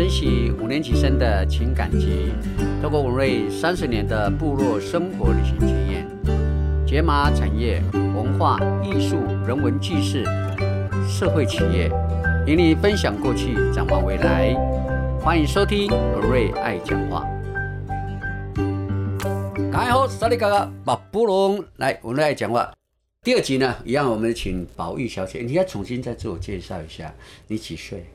珍惜五年级生的情感集，透过文瑞三十年的部落生活旅行经验，解码产业、文化艺术、人文纪事、社会企业，与你分享过去，展望未来。欢迎收听文瑞爱讲话。大家好，我是萨利哥哥，马布隆来文瑞爱讲话。第二集呢，一样我们请宝玉小姐，你要重新再自我介绍一下，你几岁？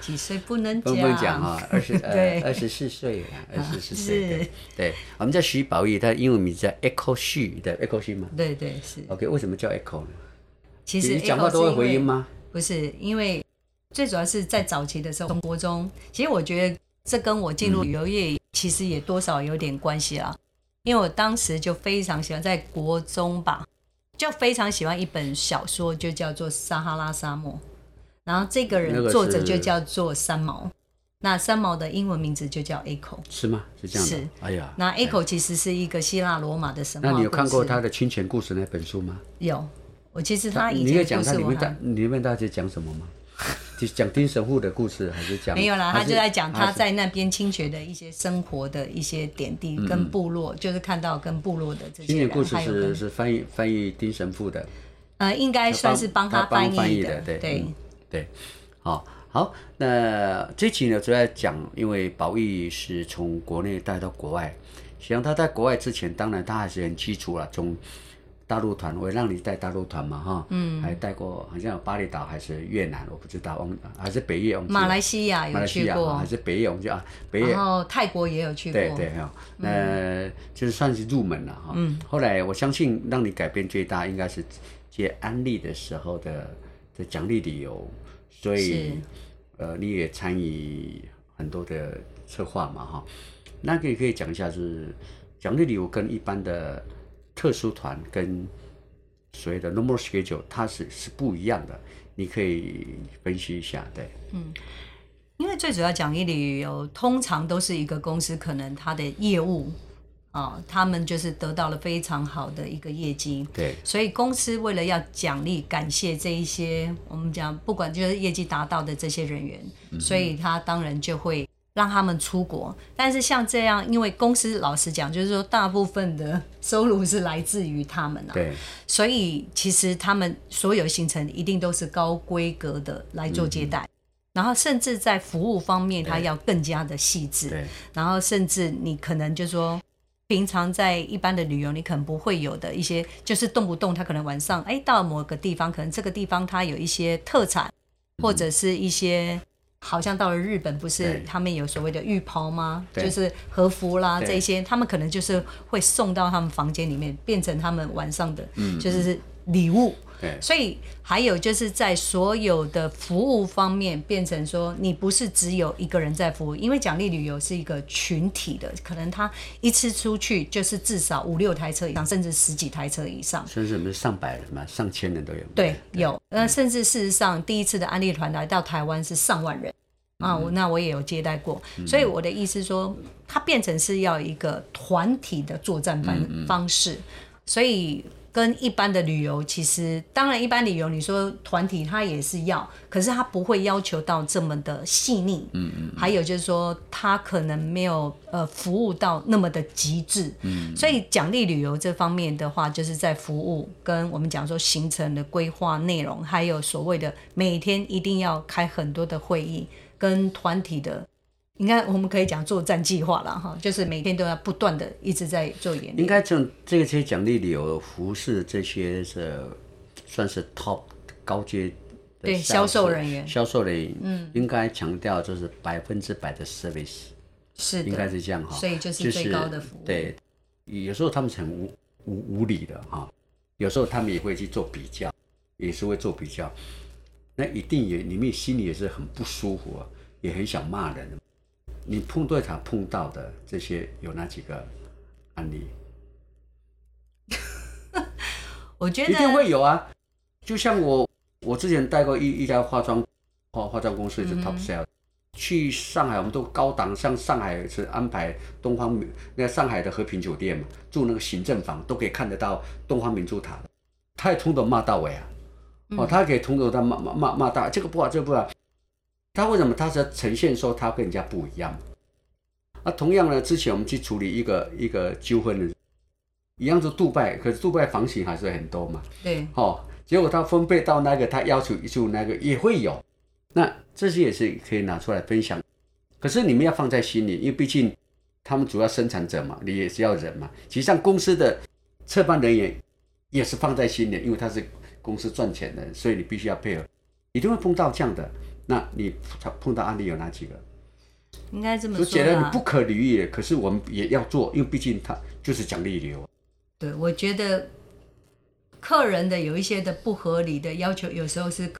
几岁不能不讲？能讲哈，二十 呃二十四岁啊，二十四岁。对对，我们叫徐宝玉，他英文名字叫 Echo 旭的 Echo 旭吗？对对是。OK，为什么叫 Echo 呢？其实你讲话都会回音吗？不是，因为最主要是在早期的时候，中国中，其实我觉得这跟我进入旅游业其实也多少有点关系啦。因为我当时就非常喜欢在国中吧，就非常喜欢一本小说，就叫做《撒哈拉沙漠》。然后这个人作者就叫做三毛，那三毛的英文名字就叫 Echo。是吗？是这样的。是哎呀，那 Echo 其实是一个希腊罗马的神话那你有看过他的《清泉故事》那本书吗？有，我其实他以前的故事我他里面大还里面大概讲什么吗？就讲丁神父的故事，还是讲没有啦，他就在讲他在那边清泉的一些生活的一些点滴，跟部落就是看到跟部落的这些人，清泉故事是是翻译翻译丁神父的。呃，应该算是帮他翻译翻译的对对嗯对，好好，那这期呢主要讲，因为宝玉是从国内带到国外，实际上他在国外之前，当然他还是很基础了，从大陆团，我让你带大陆团嘛哈，嗯，还带过好像有巴厘岛还是越南，我不知道，忘还是北越，马来西亚有去过还，是北越，我们就啊北越然后泰国也有去过，对对哈，那就是算是入门了哈。嗯。后来我相信让你改变最大，应该是接安利的时候的的奖励理由，所以呃你也参与很多的策划嘛哈。那可以可以讲一下，是奖励理由跟一般的特殊团跟所谓的 normal schedule 它是是不一样的，你可以分析一下，对。嗯因为最主要奖励旅游通常都是一个公司可能它的业务啊，他们就是得到了非常好的一个业绩，对所以公司为了要奖励、感谢这一些我们讲不管就是业绩达到的这些人员，所以他当然就会让他们出国。但是像这样，因为公司老实讲，就是说大部分的收入是来自于他们啊，对所以其实他们所有行程一定都是高规格的来做接待。然后甚至在服务方面，它要更加的细致。对然后甚至你可能就说，平常在一般的旅游，你可能不会有的一些，就是动不动他可能晚上哎到某个地方，可能这个地方它有一些特产，或者是一些。好像到了日本，不是他们有所谓的浴袍吗？就是和服啦这些，他们可能就是会送到他们房间里面，变成他们晚上的，就是礼物。对。所以还有就是在所有的服务方面，变成说你不是只有一个人在服务，因为奖励旅游是一个群体的，可能他一次出去就是至少五六台车以上，甚至十几台车以上。甚至我们上百人嘛，上千人都有。对，有，呃，甚至事实上，第一次的安利团来到台湾是上万人。啊，我那我也有接待过，所以我的意思说，它变成是要一个团体的作战方方式，所以跟一般的旅游其实，当然一般旅游你说团体它也是要，可是它不会要求到这么的细腻，嗯嗯，还有就是说它可能没有呃服务到那么的极致，嗯，所以奖励旅游这方面的话，就是在服务跟我们讲说行程的规划内容，还有所谓的每天一定要开很多的会议跟团体的。应该我们可以讲作战计划了哈，就是每天都要不断的一直在做演练应练。该这这些奖励里有服饰这些是算是 top 高阶的对销售人员。销售人员，嗯，应该强调就是百分之百的 service，是应该，是这样哈，所以就是最高的服务。对，有时候他们是很无无无理的哈，有时候他们也会去做比较，也是会做比较，那一定也你们心里也是很不舒服啊，也很想骂人。你碰对他碰到的这些有哪几个案例？我觉得一定会有啊。就像我，我之前带过一一家化妆化化妆公司是 top sale，、去上海我们都高档，像上海是安排东方明那上海的和平酒店嘛，住那个行政房都可以看得到东方明珠塔的，他也从头骂到尾啊。哦，他可以从头到骂骂骂骂到这个不好，这个不好。他为什么他是呈现说他跟人家不一样？那同样呢，之前我们去处理一个一个纠纷的，一样是杜拜，可是杜拜房型还是很多嘛，对，哦，结果他分配到那个他要求就那个也会有，那这些也是可以拿出来分享。可是你们要放在心里，因为毕竟他们主要生产者嘛，你也是要人嘛。其实上公司的策办人员也是放在心里，因为他是公司赚钱的，所以你必须要配合，一定会碰到这样的。那你碰到案例有哪几个？应该这么说就觉得你不可理喻，可是我们也要做，因为毕竟他就是奖励流。对，我觉得客人的有一些的不合理的要求，有时候是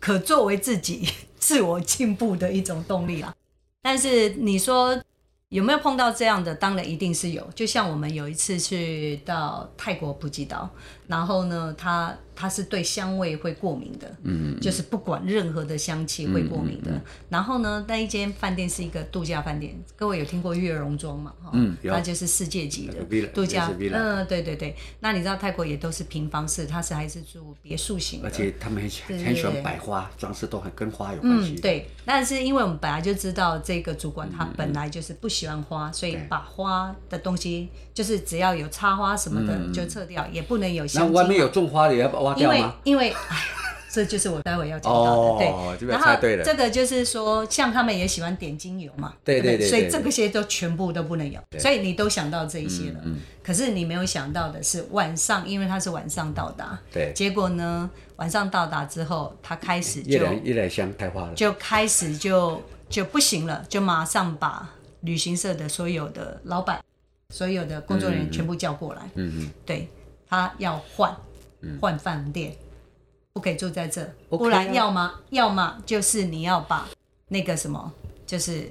可作为自己自我进步的一种动力啦。但是你说有没有碰到这样的？当然一定是有。就像我们有一次去到泰国普吉岛，然后呢，他。他是对香味会过敏的，嗯，就是不管任何的香气会过敏的。然后呢，那一间饭店是一个度假饭店，各位有听过悦榕庄吗？嗯，那就是世界级的度假。嗯，对对对。那你知道泰国也都是平房式，它是还是住别墅型的而且他们很很喜欢摆花，装饰都很跟花有关系。嗯，对。但是因为我们本来就知道这个主管他本来就是不喜欢花，所以把花的东西就是只要有插花什么的就撤掉，也不能有香。那外面有种花的也要把。因为因为哎，这就是我待会要讲到的，对。然后这个就是说，像他们也喜欢点精油嘛，对对对，所以这些都全部都不能有。所以你都想到这一些了，可是你没有想到的是晚上，因为他是晚上到达，对。结果呢，晚上到达之后，他开始就一来香开花了，就开始就就不行了，就马上把旅行社的所有的老板、所有的工作人员全部叫过来，嗯嗯，对他要换。换饭店，不可以住在这，不然要么要么就是你要把那个什么，就是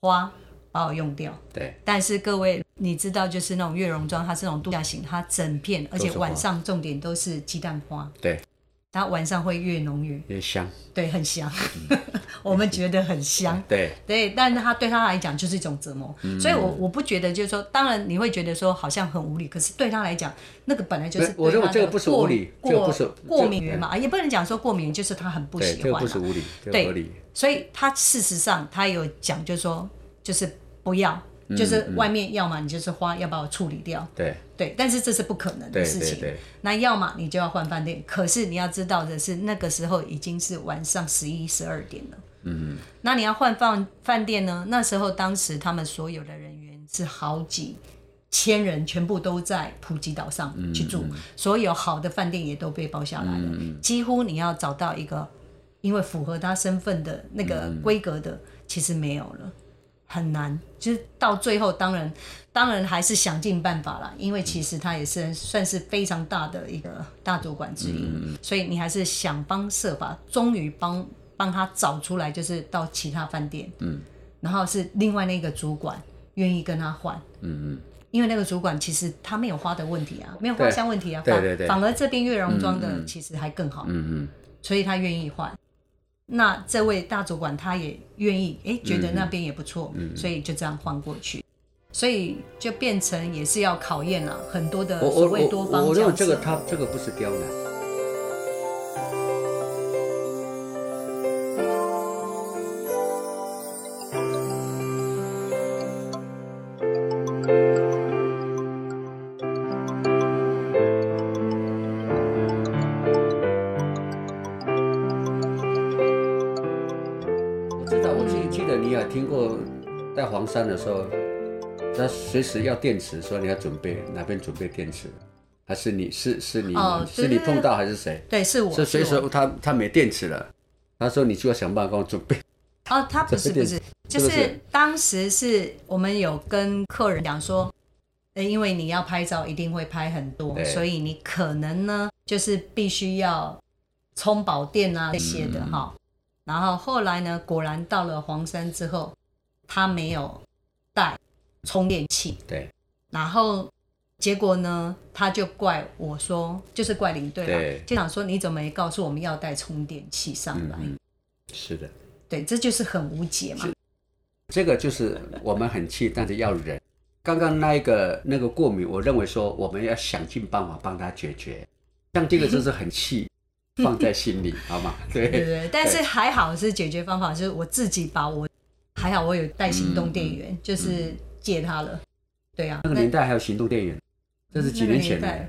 花把我用掉。对。但是各位，你知道，就是那种月榕庄，它是那种度假型，它整片，而且晚上重点都是鸡蛋花。对。它晚上会越浓越。越香，对，很香，我们觉得很香，对。对，但是它对他来讲就是一种折磨，所以我我不觉得就是说，当然你会觉得说好像很无理，可是对他来讲，那个本来就是我认为这个不是无理，这不是过敏源嘛，也不能讲说过敏，就是他很不喜欢，这个不是无理，对，所以他事实上他有讲，就是说就是不要。就是外面要么你就是花要把我处理掉，对对，但是这是不可能的事情。那要么你就要换饭店，可是你要知道的是，那个时候已经是晚上十一十二点了。嗯那你要换饭饭店呢？那时候当时他们所有的人员是好几千人，全部都在普吉岛上去住，所有好的饭店也都被包下来了。几乎你要找到一个，因为符合他身份的那个规格的，其实没有了。很难，就是到最后，当然，当然还是想尽办法了，因为其实他也是算是非常大的一个大主管之一，所以你还是想方设法，终于帮帮他找出来，就是到其他饭店，嗯，然后是另外那个主管愿意跟他换，嗯嗯，因为那个主管其实他没有花的问题啊，没有花香问题啊，对对对，反而这边月容庄的其实还更好，嗯嗯，所以他愿意换。那这位大主管他也愿意，哎，觉得那边也不错，所以就这样换过去，所以就变成也是要考验了很多的所谓多方我认为这个他这个不是刁难。山的时候，他随时要电池，说你要准备哪边准备电池，还是你是是你是你碰到还是谁？对，是我。是随时他他没电池了，他说你就要想办法帮我准备。哦，他不是不是，就是当时是我们有跟客人讲说，呃，因为你要拍照一定会拍很多，所以你可能呢就是必须要充饱电啊这些的哈。然后后来呢，果然到了黄山之后。他没有带充电器，对，然后结果呢，他就怪我说，就是怪领队了，就想说你怎么没告诉我们要带充电器上来？是的，对，这就是很无解嘛。这个就是我们很气，但是要忍。刚刚那一个那个过敏，我认为说我们要想尽办法帮他解决。像这个就是很气，放在心里，好吗？对对对，但是还好是解决方法，就是我自己把我还好我有带行动电源，就是借他了。对啊，那个年代还有行动电源，这是几年前的。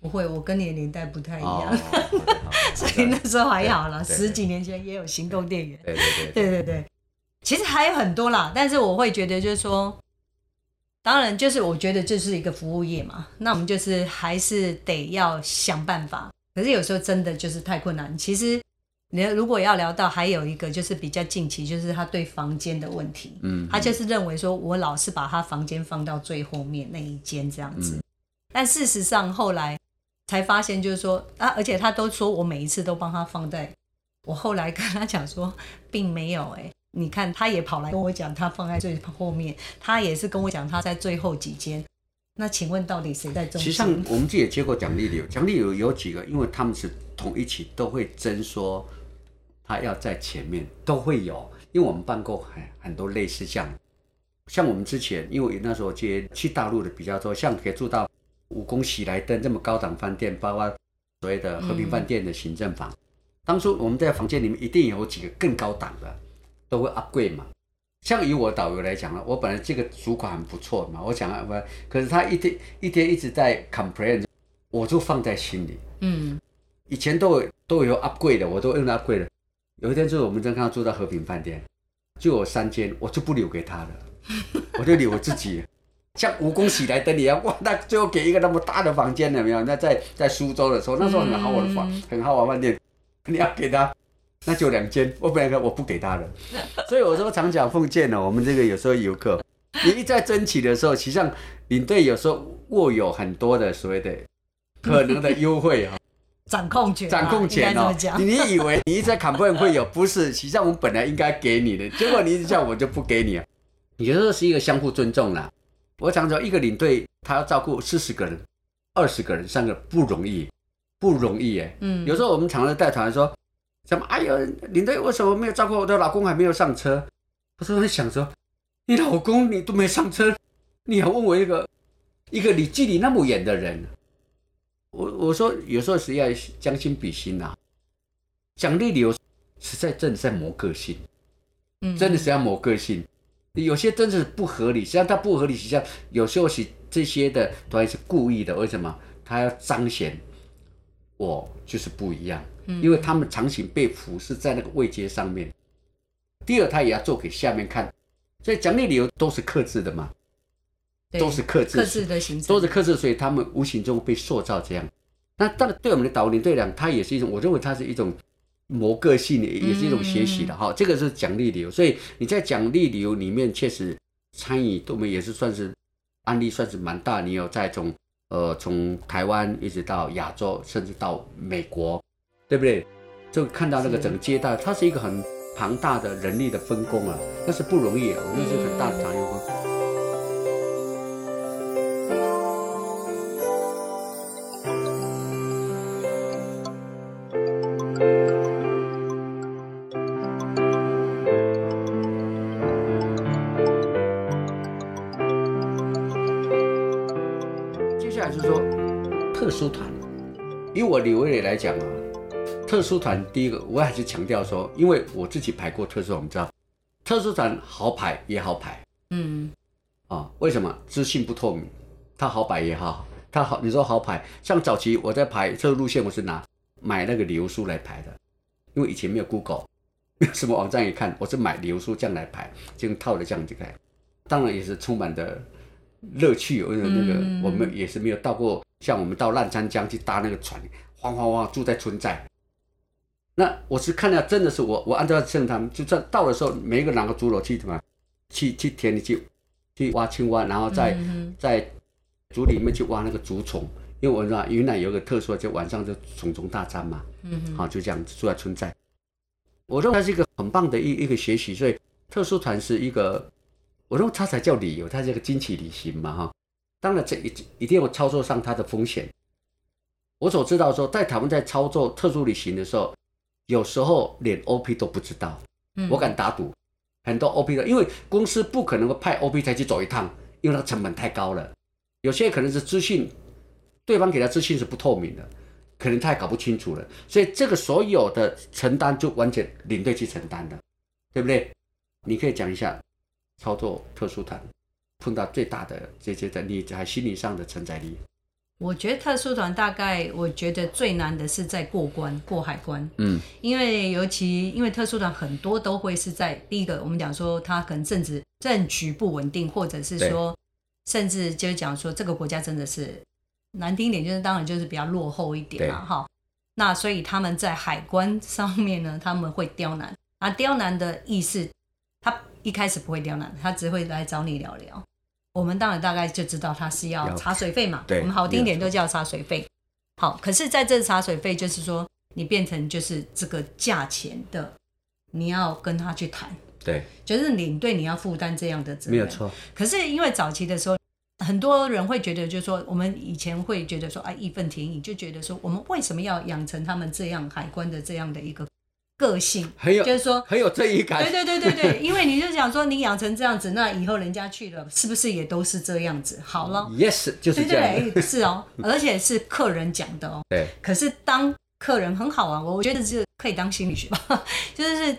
不会，我跟你的年代不太一样，所以那时候还好了。十几年前也有行动电源。对对对对对对，其实还有很多啦，但是我会觉得就是说，当然就是我觉得这是一个服务业嘛，那我们就是还是得要想办法。可是有时候真的就是太困难。其实你如果要聊到还有一个就是比较近期，就是他对房间的问题，嗯，他就是认为说我老是把他房间放到最后面那一间这样子，但事实上后来。才发现就是说啊，而且他都说我每一次都帮他放在，我后来跟他讲说，并没有哎，你看他也跑来跟我讲，他放在最后面，他也是跟我讲他在最后几间。那请问到底谁在中？实际上我们这也接过奖励流，奖励流有几个，因为他们是同一起都会争说他要在前面，都会有，因为我们办过很很多类似这样，像我们之前因为那时候接去大陆的比较多，像可以住到。武功喜来登这么高档饭店，包括所谓的和平饭店的行政房，当初我们在房间里面一定有几个更高档的，都会 upgrade 嘛。像以我导游来讲呢，我本来这个主管很不错嘛，我想啊不，可是他一天一天一直在 complain，我就放在心里。嗯，以前都有都有 upgrade 的，我都用 upgrade 的。有一天就是我们正刚住到和平饭店，就有三间，我就不留给他了，我就留我自己。像蜈蚣喜来登一样，哇！那最后给一个那么大的房间了没有？那在在苏州的时候，那时候很豪华的房，很豪华饭店，你要给他，那就两间。我本来我不给他的，所以我说常讲奉劝呢，我们这个有时候游客，你一再争取的时候，实际上领队有时候握有很多的所谓的可能的优惠哈，掌控权，掌控权哦。你以为你一直在坎 a 会有？不是，实际上我们本来应该给你的，结果你一直叫我就不给你啊。你觉得是一个相互尊重啦。我常说，一个领队他要照顾四十个人、二十个人、三个不容易，不容易哎。嗯。有时候我们常常带团说，什么？哎呦，领队为什么没有照顾我的老公还没有上车？他说在想说，你老公你都没上车，你还问我一个一个你距离那么远的人？我我说有时候是要将心比心呐。奖励理由实在真的在磨个性，嗯，真的是要磨个性。有些真的是不合理，实际上它不合理，实际上有时候是这些的团是故意的。为什么？他要彰显我就是不一样，因为他们长期被俯视在那个位阶上面。第二，他也要做给下面看，所以奖励理由都是克制的嘛，都是克制，克制的形式，都是克制，所以他们无形中被塑造这样。那当然，对我们的导领队长，他也是一种，我认为他是一种。磨个性也也是一种学习的哈，这个是奖励理由，所以你在奖励理由里面确实参与我们也是算是案例算是蛮大，你有在从呃从台湾一直到亚洲，甚至到美国，对不对？就看到那个整个接待，它是一个很庞大的人力的分工啊，那是不容易啊，那是很大的产业分。我李维磊来讲啊，特殊团第一个，我还是强调说，因为我自己排过特殊团，我们知道，特殊团好排也好排，嗯，啊，为什么？资讯不透明，它好排也好，它好，你说好排，像早期我在排这个路线，我是拿买那个旅游书来排的，因为以前没有 Google，没 有什么网站一看，我是买旅游书这样来排，就套的这样子排，当然也是充满的乐趣，因为那个我们也是没有到过，像我们到澜沧江去搭那个船。哗哗哗，住在村寨。那我是看到，真的是我，我按照正他们，就在到的时候，每一个拿个竹篓去什么，去去田里去去挖青蛙，然后在在竹里面去挖那个竹虫。因为我知道云南有个特殊，就晚上就虫虫大战嘛。嗯哼。好，就这样住在村寨。我认为它是一个很棒的一一个学习，所以特殊团是一个，我认为它才叫旅游，它是一个惊奇旅行嘛哈。当然这一一定要操作上它的风险。我所知道说，在他们在操作特殊旅行的时候，有时候连 OP 都不知道。嗯，我敢打赌，很多 OP 的，因为公司不可能会派 OP 才去走一趟，因为那个成本太高了。有些可能是资讯，对方给他资讯是不透明的，可能他也搞不清楚了，所以这个所有的承担就完全领队去承担的，对不对？你可以讲一下操作特殊团碰到最大的这些的你还心理上的承载力。我觉得特殊团大概，我觉得最难的是在过关过海关，嗯，因为尤其因为特殊团很多都会是在第一个，我们讲说他可能政治政局不稳定，或者是说，甚至就是讲说这个国家真的是难听一点，就是当然就是比较落后一点嘛，哈。那所以他们在海关上面呢，他们会刁难，啊，刁难的意思，他一开始不会刁难，他只会来找你聊聊。我们当然大概就知道他是要茶水费嘛，对，我们好听一点都叫茶水费。好，可是在这茶水费就是说，你变成就是这个价钱的，你要跟他去谈，对，就是领队你要负担这样的责任，没有错。可是因为早期的时候，很多人会觉得，就是说我们以前会觉得说，啊，义愤填膺，就觉得说，我们为什么要养成他们这样海关的这样的一个。个性很有，就是说很有正义感。对对对对对，因为你就想说，你养成这样子，那以后人家去了，是不是也都是这样子？好了，Yes，就是这样。是哦，而且是客人讲的哦。对。可是当客人很好玩，我我觉得是可以当心理学吧，就是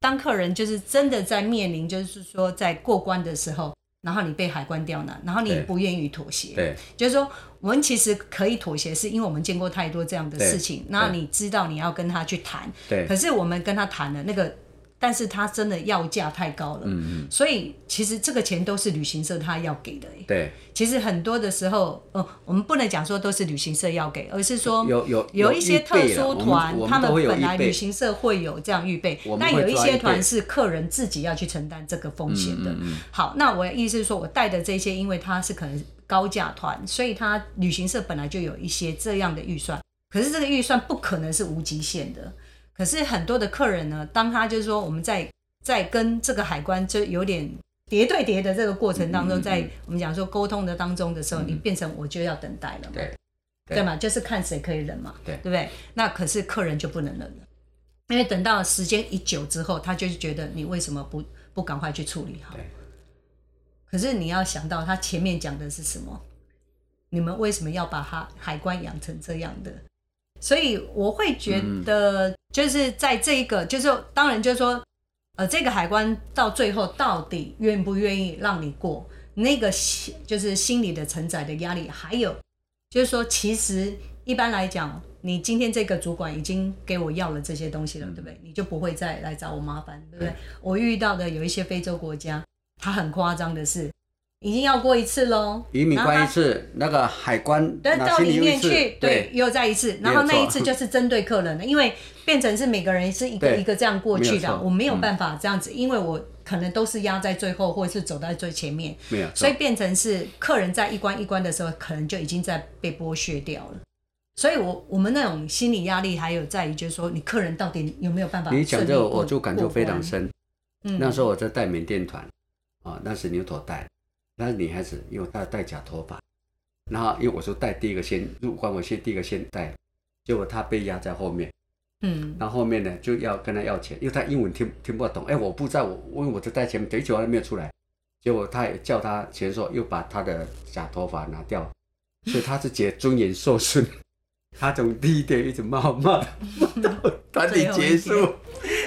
当客人就是真的在面临，就是说在过关的时候。然后你被海关刁难，然后你不愿意妥协，对，就是说我们其实可以妥协，是因为我们见过太多这样的事情。那你知道你要跟他去谈，对，可是我们跟他谈了那个。但是他真的要价太高了，嗯嗯，所以其实这个钱都是旅行社他要给的，对。其实很多的时候，呃，我们不能讲说都是旅行社要给，而是说有有有一些特殊团，他们本来旅行社会有这样预备，那有一些团是客人自己要去承担这个风险的。好，那我的意思是说，我带的这些，因为它是可能高价团，所以他旅行社本来就有一些这样的预算，可是这个预算不可能是无极限的。可是很多的客人呢，当他就是说我们在在跟这个海关就有点叠对叠的这个过程当中，在我们讲说沟通的当中的时候，你变成我就要等待了，对对嘛，就是看谁可以忍嘛，对对不对？那可是客人就不能忍了，因为等到时间一久之后，他就是觉得你为什么不不赶快去处理好？可是你要想到他前面讲的是什么？你们为什么要把他海关养成这样的？所以我会觉得，就是在这一个，就是当然，就是说，呃，这个海关到最后到底愿不愿意让你过，那个心就是心理的承载的压力，还有就是说，其实一般来讲，你今天这个主管已经给我要了这些东西了，对不对？你就不会再来找我麻烦，对不对？我遇到的有一些非洲国家，他很夸张的是。已经要过一次喽，移民关一次，那个海关到里面去，对，又再一次，然后那一次就是针对客人的，因为变成是每个人是一个一个这样过去的，我没有办法这样子，因为我可能都是压在最后，或者是走在最前面，没有，所以变成是客人在一关一关的时候，可能就已经在被剥削掉了。所以，我我们那种心理压力还有在于，就是说你客人到底有没有办法？你讲这个，我就感触非常深。嗯，那时候我在带缅甸团啊，那是牛头带。那女孩子，因为她戴假头发，然后因为我说戴第一个先入关，我先第一个先戴，结果她被压在后面，嗯，然后后面呢就要跟她要钱，因为她英文听听不懂，哎，我不知道，我因为我就在前面，等久还没有出来，结果他也叫她钱的时候又把她的假头发拿掉，所以她是觉得尊严受损，她从第一天一直骂骂骂到团体结束，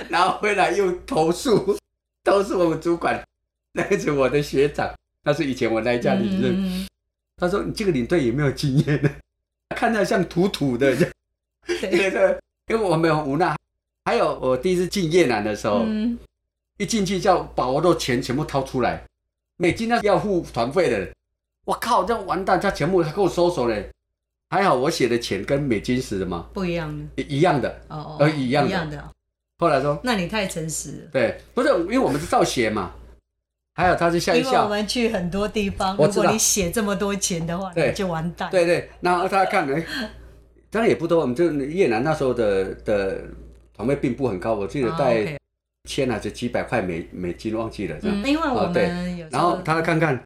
然后回来又投诉，都是我们主管，那是我的学长。那是以前我那一家领队，他说：“你这个领队有没有经验呢？看着像土土的。”对对，因为我没有无奈。还有我第一次进越南的时候，一进去叫把我的钱全部掏出来，美金那要付团费的。我靠，这样完蛋，他全部他给我收手嘞。还好我写的钱跟美金是的吗？不一样的，一样的哦哦，一样的。一样的后来说，那你太诚实了。对，不是因为我们是照写嘛。还有，他就笑一笑。因为我们去很多地方，如果你写这么多钱的话，你就完蛋。对对，然后他看，哎，当然也不多。我们就越南那时候的的团费并不很高，我记得带千还是几百块美美金，忘记了。嗯，因为我们有。然后他看看，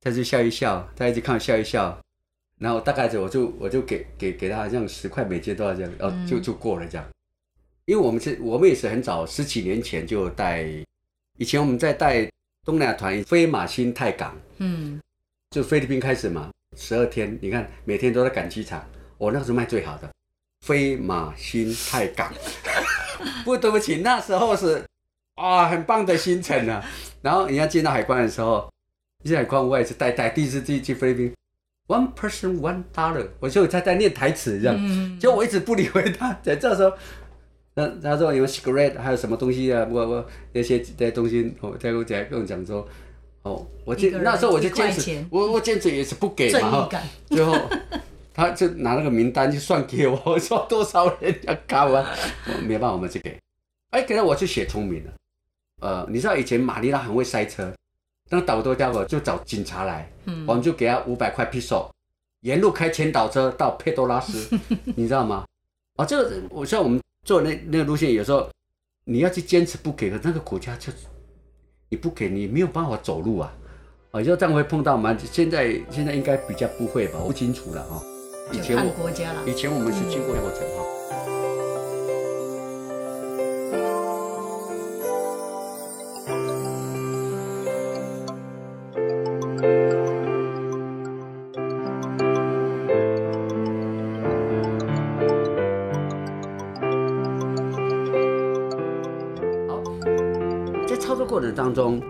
他就笑一笑，他一直看笑一笑，然后大概就我就我就给给给他这样十块美金多少这样，然后就就过了这样。因为我们是，我们也是很早十几年前就带，以前我们在带。东南亚团飞马新泰港，嗯，就菲律宾开始嘛，十二天，你看每天都在赶机场，我那时候卖最好的，飞马新泰港。不，对不起，那时候是啊，很棒的行程啊。然后你要进到海关的时候，进海关我也是呆呆，第一次去去菲律宾，one person one dollar，我就在在念台词这样，嗯就我一直不理会他，在这时候。那他说有 cigarette 还有什么东西啊？我我那些这些东西，我再跟我讲跟我讲说，哦，我一个人坚那时候我就坚持，我我坚持也是不给嘛。最后 他就拿那个名单就算给我，我 说多少人要卡完，我没办法，我们就给。哎，给了我就写聪明了。呃，你知道以前马尼拉很会塞车，那个导游家伙就找警察来，嗯我们就给他五百块 p i s o 沿路开前导车到佩多拉斯，你知道吗？啊，这个我像我们做那那个路线，有时候你要去坚持不给，可那个国家就你不给，你没有办法走路啊。啊，就这样会碰到吗？现在现在应该比较不会吧，我不清楚了哈。以前我国家啦。以前我们是经过过程哈。好，程当中，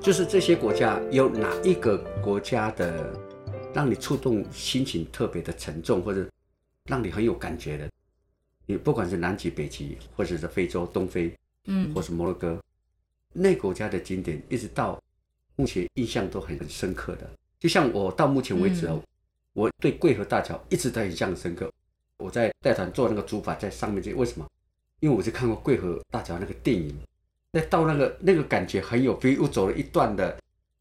就是这些国家有哪一个国家的让你触动心情特别的沉重，或者让你很有感觉的？你不管是南极、北极，或者是非洲、东非，嗯或是摩洛哥，那国家的景点，一直到目前印象都很很深刻的。就像我到目前为止哦，我对桂河大桥一直都印象深刻。我在带团做那个竹筏在上面这，为什么？因为我是看过桂河大桥那个电影，那到那个那个感觉很有 feel。又走了一段的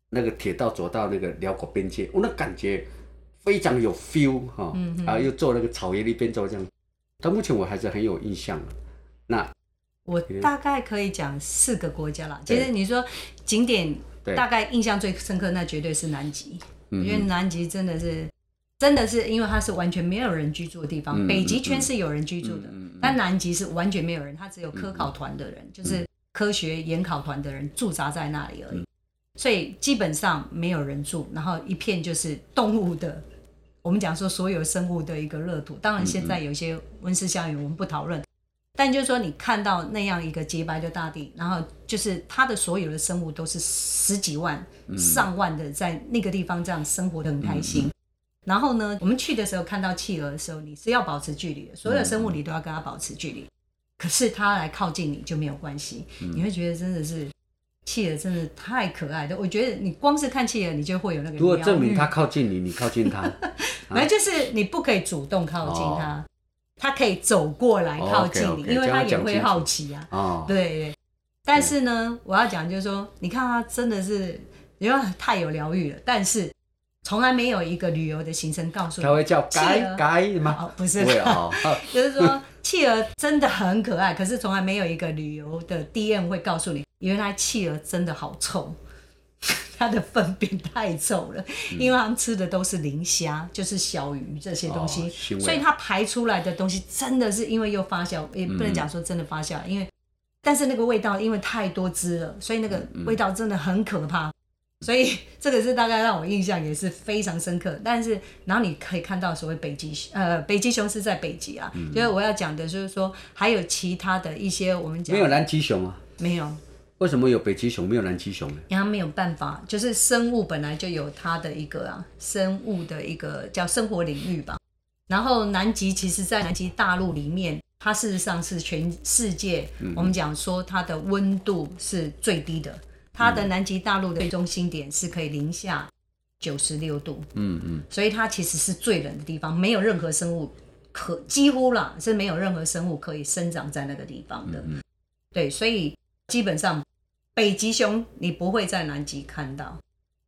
那个铁道，走到那个辽国边界，我那感觉非常有 feel 哈、嗯然后，又坐那个草原一边走这样，到目前我还是很有印象的。那我大概可以讲四个国家啦。其实你说景点，大概印象最深刻，那绝对是南极，嗯因为南极真的是。真的是因为它是完全没有人居住的地方，嗯北极圈是有人居住的，嗯嗯嗯但南极是完全没有人，它只有科考团的人，就是科学研考团的人驻扎在那里而已，所以基本上没有人住，然后一片就是动物的，我们讲说所有生物的一个热土。当然现在有些温室效应，我们不讨论，但就是说你看到那样一个洁白的大地，然后就是它的所有的生物都是十几万、上万的在那个地方这样生活的很开心。然后呢，我们去的时候看到企鹅的时候，你是要保持距离的，所有生物你都要跟它保持距离。可是他来靠近你就没有关系，你会觉得真的是企鹅真的太可爱的。我觉得你光是看企鹅，你就会有那个如果证明他靠近你，你靠近他，反正就是你不可以主动靠近它，它可以走过来靠近你，因为他也会好奇啊。哦，对对。但是呢，我要讲就是说，你看他真的是，因为太有疗愈了，但是从来没有一个旅游的行程告诉你，他会叫企该鹅该吗？哦，不是 就是说企鹅真的很可爱，可是从来没有一个旅游的 DM 会告诉你，原来企鹅真的好臭，它的粪便太臭了，嗯。因为它们吃的都是磷虾，就是小鱼这些东西，哦所以它排出来的东西真的是因为又发酵，也不能讲说真的发酵，因为但是那个味道因为太多汁了，所以那个嗯。味道真的很可怕。所以 这个是大概让我印象也是非常深刻。但是，然后你可以看到所谓北极，呃，北极熊是在北极啊。嗯就是我要讲的就是说，还有其他的一些我们讲没有南极熊啊？没有，为什么有北极熊没有南极熊呢？因为它没有办法，就是生物本来就有它的一个啊，生物的一个叫生活领域吧。然后南极其实，在南极大陆里面，它事实上是全世界，我们讲说它的温度是最低的。它的南极大陆的最中心点是可以零下九十六度，嗯嗯，所以它其实是最冷的地方，没有任何生物可几乎啦是没有任何生物可以生长在那个地方的。对，所以基本上北极熊你不会在南极看到，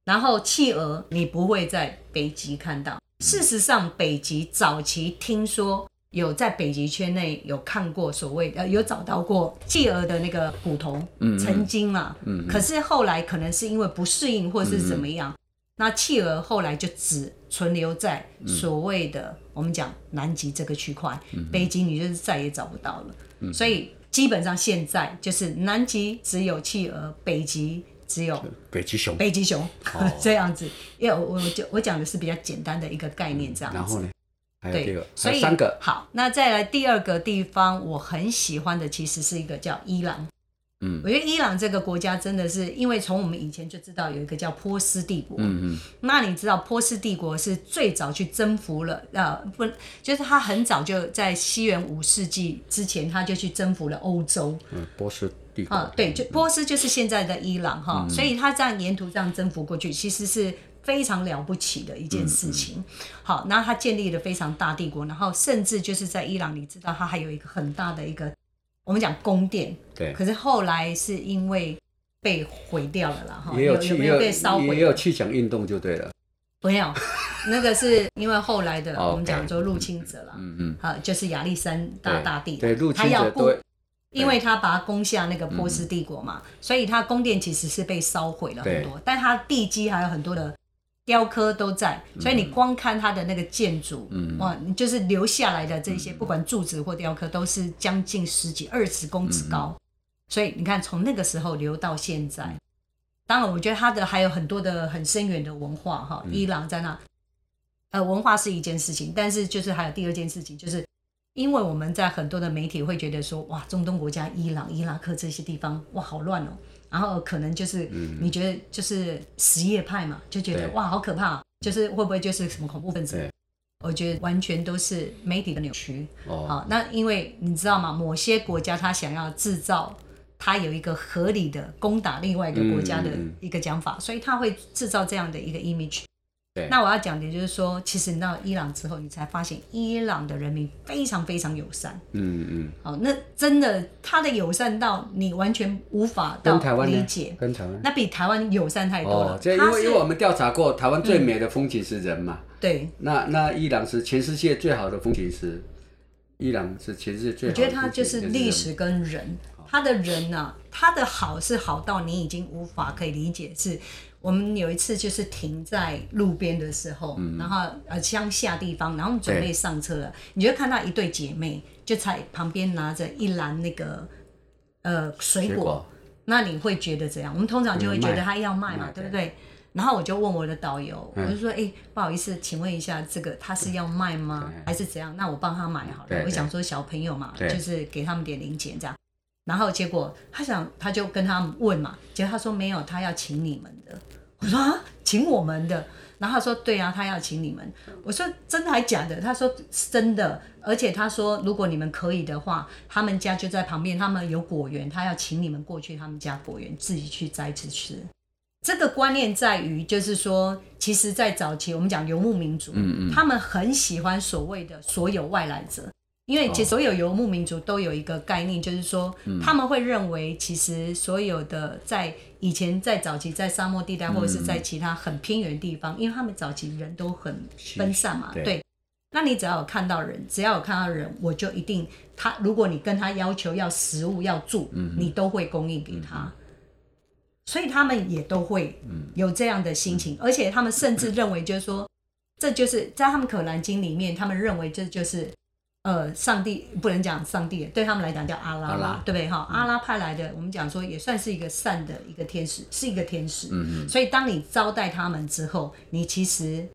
然后企鹅你不会在北极看到。事实上，北极早期听说有在北极圈内有看过所谓呃有找到过企鹅的那个骨头，嗯曾经嘛，可是后来可能是因为不适应或是怎么样，那企鹅后来就只存留在所谓的、我们讲南极这个区块，北极你就是再也找不到了。所以基本上现在就是南极只有企鹅，北极只有北极熊。北极熊、这样子。因为我我就我讲的是比较简单的一个概念，这样子。然后呢？对还有第二个，，所以三个，好，那再来第二个地方，我很喜欢的其实是一个叫伊朗。嗯。我觉得伊朗这个国家真的是，因为从我们以前就知道有一个叫波斯帝国，嗯嗯，那你知道波斯帝国是最早去征服了，呃，不，就是他很早就在西元五世纪之前，他就去征服了欧洲，嗯，波斯帝国，啊，对，就波斯就是现在的伊朗哈，所以他这样沿途这样征服过去，其实是非常了不起的一件事情。好，那他建立了非常大帝国，然后甚至就是在伊朗，你知道他还有一个很大的一个我们讲宫殿，对，可是后来是因为被毁掉了啦哈，也有没有被烧也毁？有去讲运动就对了，没有，那个是因为后来的哦我们讲说入侵者了，嗯嗯，啊，就是亚历山大大帝，对，入他要顾侵者因为他把他攻下那个波斯帝国嘛，所以他宫殿其实是被烧毁了很多，但他地基还有很多的雕刻都在，所以你光看它的那个建筑，哇，你就是留下来的这些，不管柱子或雕刻，都是将近十几、二十公尺高，所以你看从那个时候留到现在。当然，我觉得它的还有很多的很深远的文化哈，伊朗在那，呃，文化是一件事情，但是就是还有第二件事情，就是因为我们在很多的媒体会觉得说，哇，中东国家伊朗、伊拉克这些地方，哇，好乱哦。然后可能就是你觉得就是什叶派嘛，就觉得哇，好可怕，就是会不会就是什么恐怖分子？我觉得完全都是媒体的扭曲。哦，好，那因为你知道吗？某些国家他想要制造，他有一个合理的攻打另外一个国家的一个讲法，所以他会制造这样的一个 image。对那我要讲的就是说，其实你到伊朗之后，你才发现伊朗的人民非常非常友善。嗯嗯，好，那真的他的友善到你完全无法到台湾理解，跟台湾。那比台湾友善太多了。哦，这因为因为我们调查过，台湾最美的风景是人嘛，对，那那伊朗是全世界最好的风景是，伊朗是全世界最我好的风景。觉得它就是历史跟人，他的人呢、他的好是好到你已经无法可以理解。是我们有一次就是停在路边的时候，然后呃乡下地方，然后准备上车了，你就看到一对姐妹就在旁边拿着一篮那个呃水果，那你会觉得怎样？我们通常就会觉得卖他要卖嘛卖，对不对？然后我就问我的导游，嗯我就说：“哎、不好意思，请问一下，这个他是要卖吗？还是怎样？那我帮他买好了。对我想说小朋友嘛，就是给他们点零钱这样。然后结果他想，他就跟他们问嘛，结果他说没有，他要请你们的。我说啊，请我们的。然后他说对啊，他要请你们。我说真的还假的？他说真的，而且他说如果你们可以的话，他们家就在旁边，他们有果园，他要请你们过去他们家果园自己去摘吃吃。这个观念在于，就是说，其实，在早期我们讲游牧民族，嗯嗯他们很喜欢所谓的所有外来者，因为其实所有游牧民族都有一个概念，就是说，他们会认为，其实所有的在以前在早期在沙漠地带或者是在其他很偏远的地方，因为他们早期人都很分散嘛，对。对。那你只要有看到人，只要有看到人，我就一定他，如果你跟他要求要食物要住，你都会供应给他。所以他们也都会有这样的心情，而且他们甚至认为，就是说，这就是在他们可兰经里面，他们认为这就是呃，上帝不能讲上帝，对他们来讲叫阿拉对不对哈？阿拉派来的，我们讲说也算是一个善的一个天使，是一个天使。嗯嗯，所以当你招待他们之后，你其实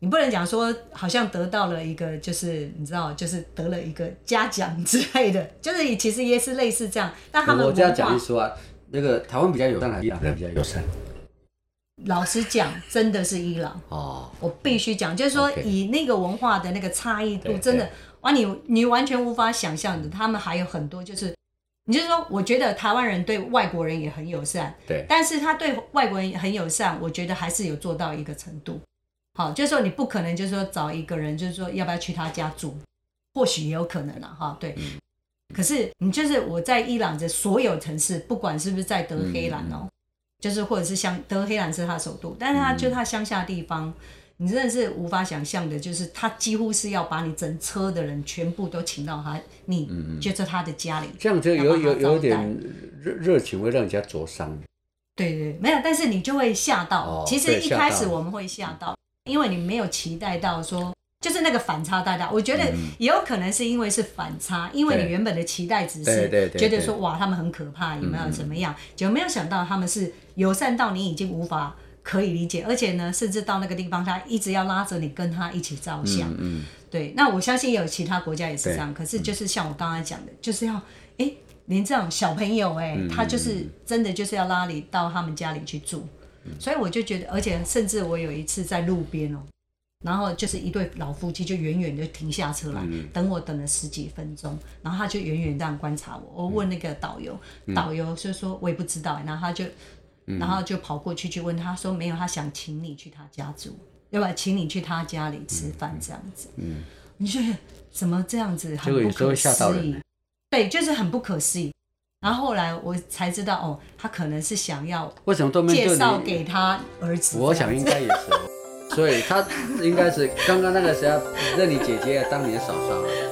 你不能讲说好像得到了一个，就是你知道，就是得了一个嘉奖之类的，就是其实也是类似这样。但他们我这样文化讲一说啊，那个台湾比较友善，伊朗比较友善？老实讲，真的是伊朗。哦，我必须讲，就是说以那个文化的那个差异度，真的对哇，你你完全无法想象的。他们还有很多，就是你就是说，我觉得台湾人对外国人也很友善，对，但是他对外国人很友善，我觉得还是有做到一个程度。好，就是说你不可能就是说找一个人，就是说要不要去他家住，或许也有可能啦，哈，对。可是你就是我在伊朗的所有城市，不管是不是在德黑兰哦，就是或者是乡德黑兰是他首都，但是他就他乡下地方，你真的是无法想象的，就是他几乎是要把你整车的人全部都请到他，你就是他的家里，这样就有有有点热热情，会让人家灼伤。对对，没有，但是你就会吓到。哦其实一开始我们会吓到，因为你没有期待到说，就是那个反差太大。我觉得嗯也有可能是因为是反差，因为你原本的期待值是觉得说哇，他们很可怕，有没有嗯怎么样？结果没有想到他们是友善到你已经无法可以理解，而且呢，甚至到那个地方，他一直要拉着你跟他一起照相。嗯对，那我相信也有其他国家也是这样。可是就是像我刚才讲的，就是要哎，连这种小朋友哎，他就是真的就是要拉你到他们家里去住。所以我就觉得，而且甚至我有一次在路边哦，然后就是一对老夫妻就远远就停下车来等我，等了十几分钟，然后他就远远这样观察我。我问那个导游，导游就说我也不知道，然后他就，然后就跑过去去问他说没有，他想请你去他家住，要不请你去他家里吃饭这样子。嗯，你觉得怎么这样子很不可思议？对，就是很不可思议。然后后来我才知道，哦，他可能是想要为什么都没介绍给他儿子？我想应该也是，所以他应该是刚刚那个谁要认你姐姐当你的嫂嫂。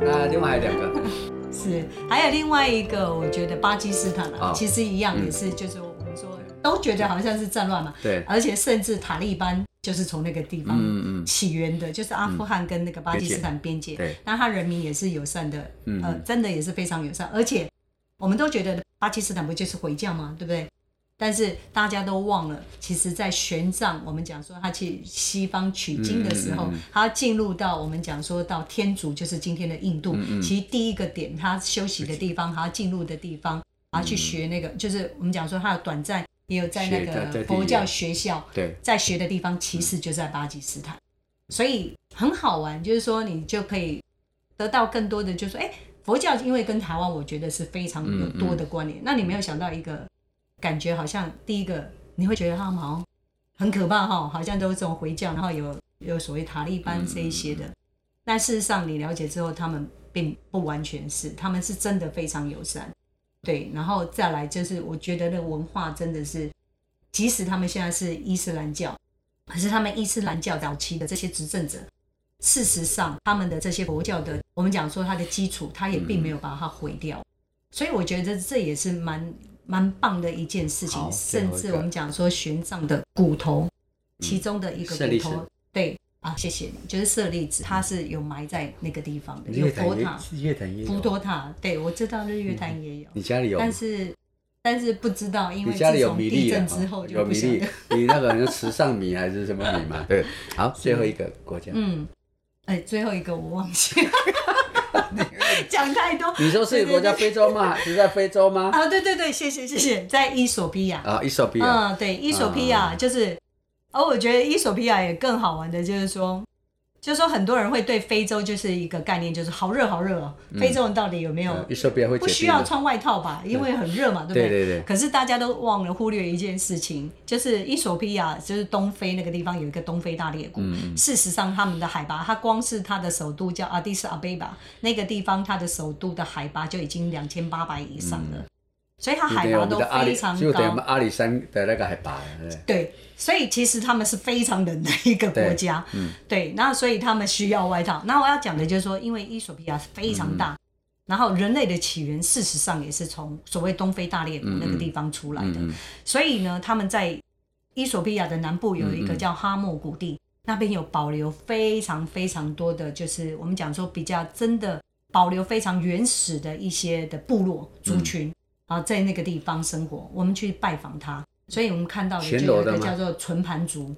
另外还有两个 是，还有另外一个，我觉得巴基斯坦啊，其实一样也是，就是我们说都觉得好像是战乱嘛，对，而且甚至塔利班就是从那个地方起源的，就是阿富汗跟那个巴基斯坦边界，对，那他人民也是友善的，呃，真的也是非常友善，而且我们都觉得巴基斯坦不就是回教吗？对不对？但是大家都忘了，其实，在玄奘，我们讲说他去西方取经的时候，他进入到我们讲说到天竺，就是今天的印度。其实第一个点，他休息的地方，他进入的地方，然后去学那个，就是我们讲说他有短暂也有在那个佛教学校，在学的地方，其实就在巴基斯坦。所以很好玩，就是说你就可以得到更多的，就是说，哎，佛教因为跟台湾，我觉得是非常有多的关联。那你没有想到一个。感觉好像第一个你会觉得他们好像很可怕哈，好像都是这种回教，然后有有所谓塔利班这一些的。但事实上你了解之后，他们并不完全是，他们是真的非常友善。对，然后再来就是我觉得那文化真的是，即使他们现在是伊斯兰教，可是他们伊斯兰教早期的这些执政者，事实上他们的这些佛教的，我们讲说它的基础，他也并没有把它毁掉。所以我觉得这也是蛮。蛮棒的一件事情，甚至我们讲说玄奘的骨头，其中的一个骨头，对啊，谢谢你，就是舍利子，它是有埋在那个地方的，有佛塔，月坛也有。佛陀塔，对我知道日月潭也有，你家里有，但是但是不知道，因为家里有米粒之后就米粒，你那个是池上米还是什么米嘛？对，好，最后一个国家，嗯，哎，最后一个我忘记了。讲太多，你说是国家非洲吗？是在非洲吗？啊，对对对，谢谢谢谢，在伊索比亚啊，伊索比亚，嗯，对，伊索比亚就是，而我觉得伊索比亚也更好玩的，就是说。就是说，很多人会对非洲就是一个概念，就是好热好热哦。非洲人到底有没有不需要穿外套吧？因为很热嘛，对不对？对对对。可是大家都忘了忽略一件事情，就是伊索比亚，就是东非那个地方有一个东非大裂谷。嗯事实上，他们的海拔，它光是它的首都叫阿迪斯阿贝巴那个地方，它的首都的海拔就已经两千八百以上了。所以它海拔都非常高，就等于阿里山的那个海拔。对，所以其实他们是非常冷的一个国家。嗯，对，那所以他们需要外套。那我要讲的就是说，因为伊索比亚是非常大，然后人类的起源事实上也是从所谓东非大裂谷那个地方出来的。所以呢，他们在伊索比亚的南部有一个叫哈莫谷地，那边有保留非常非常多的就是我们讲说比较真的保留非常原始的一些的部落族群。啊，在那个地方生活，我们去拜访他，所以我们看到的就有一个叫做纯盘族。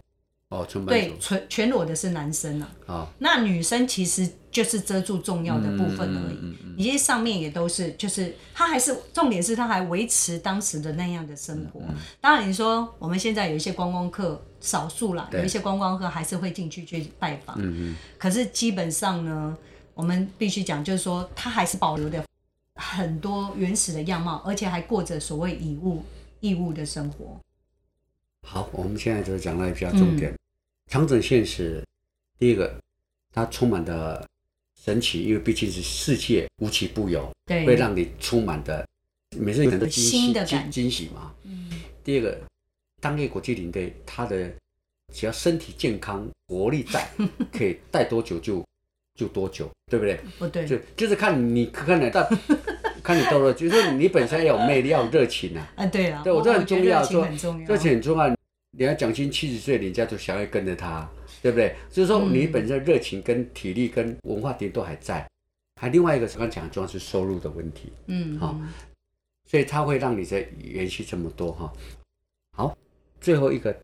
哦，纯盘对，全全裸的是男生啊。哦，那女生其实就是遮住重要的部分而已，以及上面也都是，就是他还是重点是他还维持当时的那样的生活。当然，你说我们现在有一些观光客少数啦，有一些观光客还是会进去去拜访。嗯嗯。可是基本上呢，我们必须讲，就是说他还是保留的。很多原始的样貌，而且还过着所谓以物易物的生活。好，我们现在就讲到比较重点。长整现实，第一个，它充满的神奇，因为毕竟是世界无奇不有，对，会让你充满的每次很多惊喜惊惊喜嘛。嗯。第二个，当一个国际领队，他的只要身体健康、活力在，可以带多久就。就多久，对不对？不对，就就是看你看得到，看你多了，就是你本身要有魅力，要有热情啊。啊，对啊，对我这很重要，说热情很重要。你要蒋勋七十岁，人家就想要跟着他。对不对？就是说你本身热情跟体力跟文化底都还在，还另外一个刚刚讲的重要是收入的问题，嗯，好所以他会让你在延续这么多哈。好，最后一个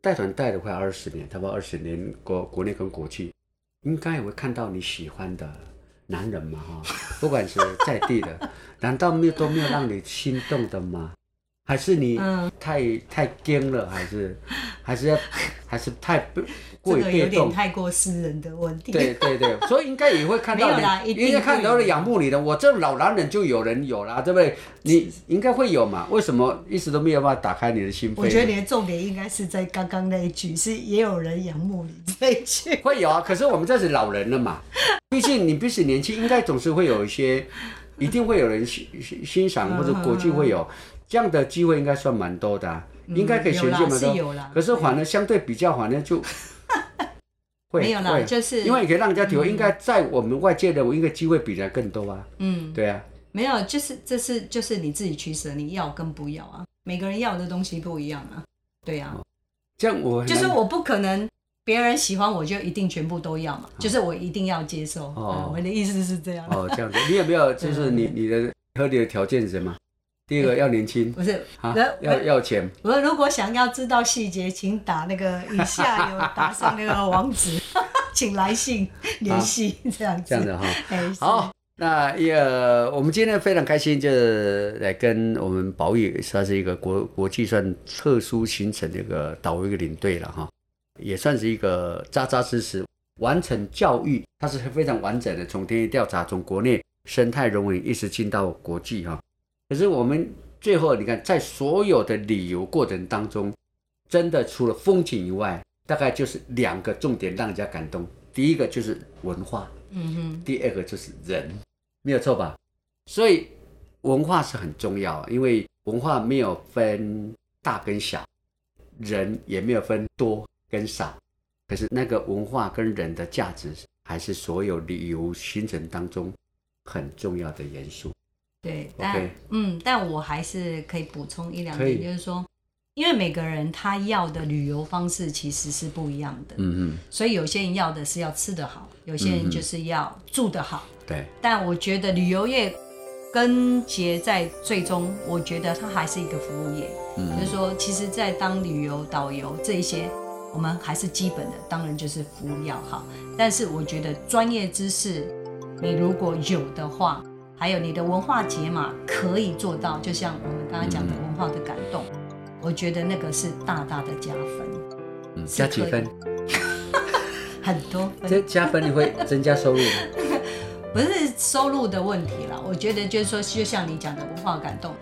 带团带了快二十年，差不多二十年国国内跟国际，应该也会看到你喜欢的男人嘛哈，不管是在地的，难道没有都没有让你心动的吗？还是你嗯太太僵了，还是 还是要还是太被过于被动有点？太过私人的问题。对对对，所以应该也会看到你，应该看到了仰慕你的。我这老男人就有人有啦，对不对？你应该会有嘛？为什么一直都没有办法打开你的心扉？我觉得你的重点应该是在刚刚那一句，是也有人仰慕你这一句。会有啊。可是我们这是老人了嘛，毕竟你比起年轻，应该总是会有一些，一定会有人欣欣欣赏或者国际会有这样的机会，应该算蛮多的、啊，应该可以有啦衔接蛮多。是有啦，可是反而相对比较，反而就 会没有啦，就是因为你可以让人家体会，应该在我们外界的我应该机会比人家更多啊。嗯，对啊，没有，就是这是就是你自己取舍，你要跟不要啊。每个人要的东西不一样啊。对啊，这样我就是我不可能别人喜欢我就一定全部都要嘛，就是我一定要接受。哦嗯我的意思是这样。哦，这样子，你有没有就是 你你的合理的条件是什么？第一个要年轻不是，啊我，要要钱，我如果想要知道细节，请打那个以下有打上那个网址，请来信联系这样子。这样子哈。好，那也我们今天非常开心，就是来跟我们宝宇算是一个国国际算特殊行程的一个导游一个领队了哈，也算是一个扎扎实实完成教育，它是非常完整的，从田野调查，从国内生态人文一直进到国际哈。可是我们最后你看，在所有的旅游过程当中，真的除了风景以外，大概就是两个重点让人家感动。第一个就是文化，嗯哼，第二个就是人，没有错吧？所以文化是很重要，因为文化没有分大跟小，人也没有分多跟少，可是那个文化跟人的价值还是所有旅游行程当中很重要的元素。对，但嗯，但我还是可以补充一两点，就是说，因为每个人他要的旅游方式其实是不一样的，嗯嗯所以有些人要的是要吃得好，有些人就是要住得好。嗯，对，但我觉得旅游业根结在最终，我觉得它还是一个服务业。嗯就是说，其实，在当旅游导游这一些，我们还是基本的，当然就是服务要好。但是我觉得专业知识，你如果有的话，还有你的文化解码可以做到，就像我们刚刚讲的文化的感动，我觉得那个是大大的加分，嗯，加几分？很多分。这加分你会增加收入吗？不是收入的问题啦，我觉得就是说，就像你讲的文化感动，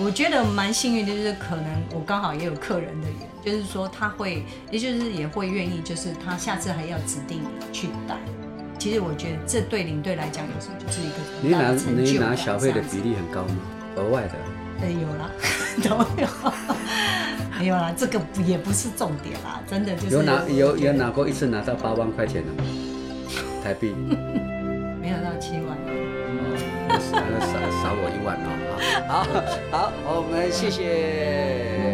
我觉得蛮幸运的，就是可能我刚好也有客人的缘，就是说他会，也就是也会愿意，就是他下次还要指定你去带。其实我觉得这对领队来讲，有时候就是一个你拿你拿小费的比例很高吗？额外的？呃，有啦，都有，没有啦，这个不也不是重点啦，真的就是有拿我有有拿过一次拿到八万块钱的吗？台币？没有到七万，那少少我一万哦。好，好，好，我们谢谢。